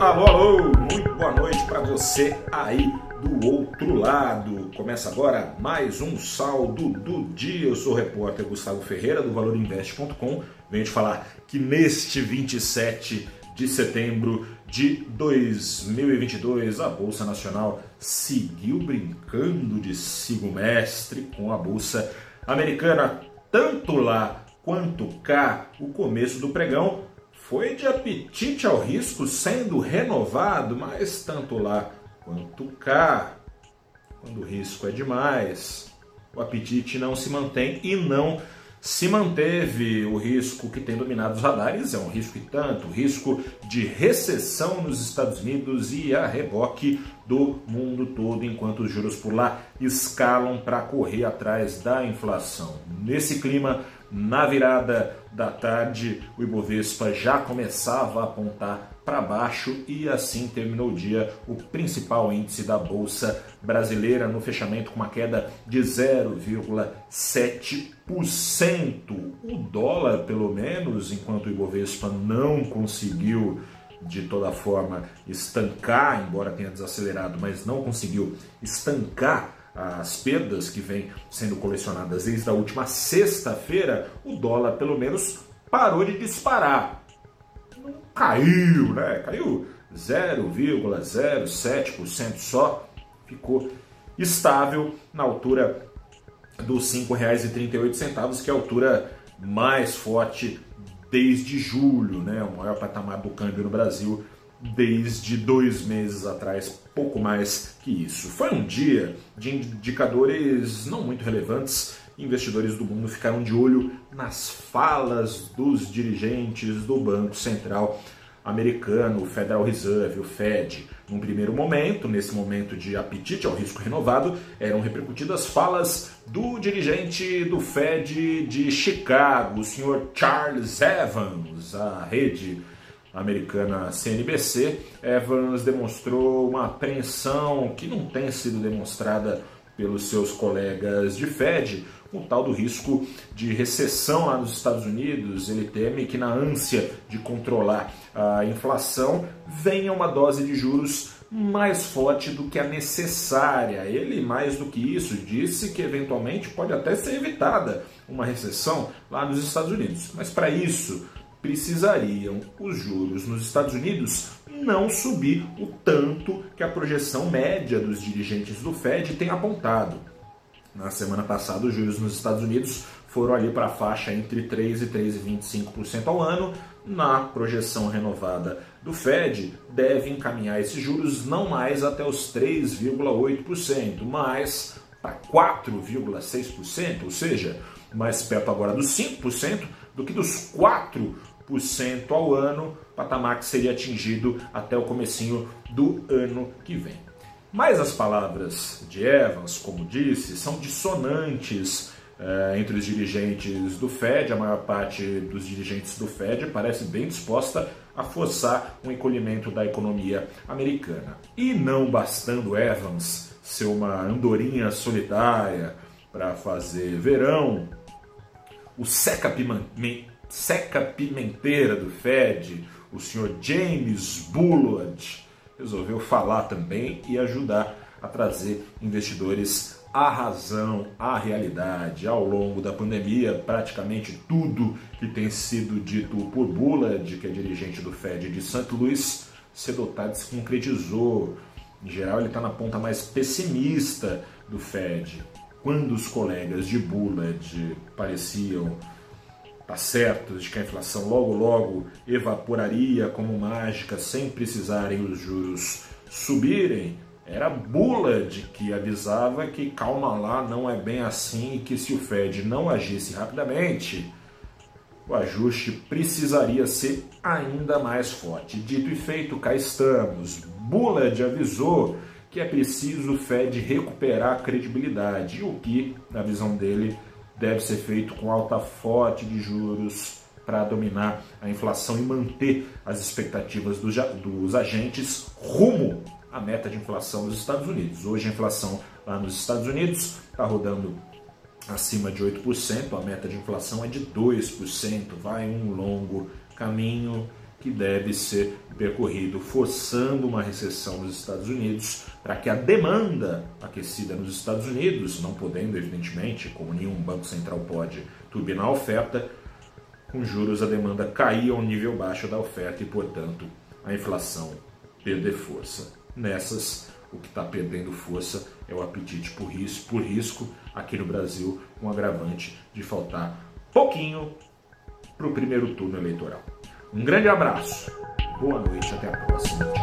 Alô, alô, muito boa noite para você aí do outro lado. Começa agora mais um saldo do dia. Eu sou o repórter Gustavo Ferreira do valorinvest.com. Venho te falar que neste 27 de setembro de 2022 a Bolsa Nacional seguiu brincando de sigo mestre com a Bolsa Americana, tanto lá quanto cá. O começo do pregão foi de apetite ao risco sendo renovado, mas tanto lá quanto cá, quando o risco é demais, o apetite não se mantém e não se manteve o risco que tem dominado os radares, é um risco e tanto, risco de recessão nos Estados Unidos e a reboque do mundo todo, enquanto os juros por lá escalam para correr atrás da inflação. Nesse clima, na virada da tarde, o Ibovespa já começava a apontar para baixo e assim terminou o dia o principal índice da bolsa brasileira no fechamento com uma queda de 0,7%. O dólar, pelo menos, enquanto o Ibovespa não conseguiu de toda forma estancar, embora tenha desacelerado, mas não conseguiu estancar as perdas que vêm sendo colecionadas desde a última sexta-feira, o dólar pelo menos parou de disparar. Caiu, né? Caiu 0,07% só, ficou estável na altura dos R$ 5,38, que é a altura mais forte desde julho, né? O maior patamar do câmbio no Brasil desde dois meses atrás, pouco mais que isso. Foi um dia de indicadores não muito relevantes. Investidores do mundo ficaram de olho nas falas dos dirigentes do Banco Central americano, o Federal Reserve, o Fed. Num primeiro momento, nesse momento de apetite ao risco renovado, eram repercutidas falas do dirigente do Fed de Chicago, o senhor Charles Evans, a rede americana CNBC, Evans demonstrou uma apreensão que não tem sido demonstrada pelos seus colegas de Fed, o tal do risco de recessão lá nos Estados Unidos. Ele teme que, na ânsia de controlar a inflação, venha uma dose de juros mais forte do que a necessária. Ele, mais do que isso, disse que eventualmente pode até ser evitada uma recessão lá nos Estados Unidos. Mas para isso, precisariam os juros nos Estados Unidos não subir o tanto que a projeção média dos dirigentes do Fed tem apontado. Na semana passada, os juros nos Estados Unidos foram ali para a faixa entre 3 e 3,25% ao ano. Na projeção renovada do Fed, deve encaminhar esses juros não mais até os 3,8%, mas para 4,6%, ou seja, mais perto agora dos 5% do que dos 4% ao ano, patamar que seria atingido até o comecinho do ano que vem. Mas as palavras de Evans, como disse, são dissonantes é, entre os dirigentes do Fed. A maior parte dos dirigentes do Fed parece bem disposta a forçar um encolhimento da economia americana. E não bastando Evans ser uma andorinha solitária para fazer verão, o seca, seca pimenteira do Fed, o senhor James Bullard, resolveu falar também e ajudar a trazer investidores à razão, à realidade. Ao longo da pandemia, praticamente tudo que tem sido dito por Bullard, que é dirigente do Fed de cedo ou tarde se concretizou. Em geral, ele está na ponta mais pessimista do Fed quando os colegas de Bullard pareciam tá certos de que a inflação logo logo evaporaria como mágica sem precisarem os juros subirem, era Bullard que avisava que calma lá, não é bem assim e que se o Fed não agisse rapidamente, o ajuste precisaria ser ainda mais forte. Dito e feito, cá estamos. Bullard avisou que é preciso o Fed recuperar a credibilidade, o que, na visão dele, deve ser feito com alta forte de juros para dominar a inflação e manter as expectativas dos, dos agentes rumo à meta de inflação dos Estados Unidos. Hoje a inflação lá nos Estados Unidos está rodando acima de 8%, a meta de inflação é de 2%, vai um longo caminho que deve ser percorrido forçando uma recessão nos Estados Unidos para que a demanda aquecida nos Estados Unidos, não podendo, evidentemente, como nenhum banco central pode, turbinar a oferta, com juros a demanda cair ao nível baixo da oferta e, portanto, a inflação perder força. Nessas, o que está perdendo força é o apetite por risco, por risco aqui no Brasil, um agravante de faltar pouquinho para o primeiro turno eleitoral. Um grande abraço, boa noite, até a próxima.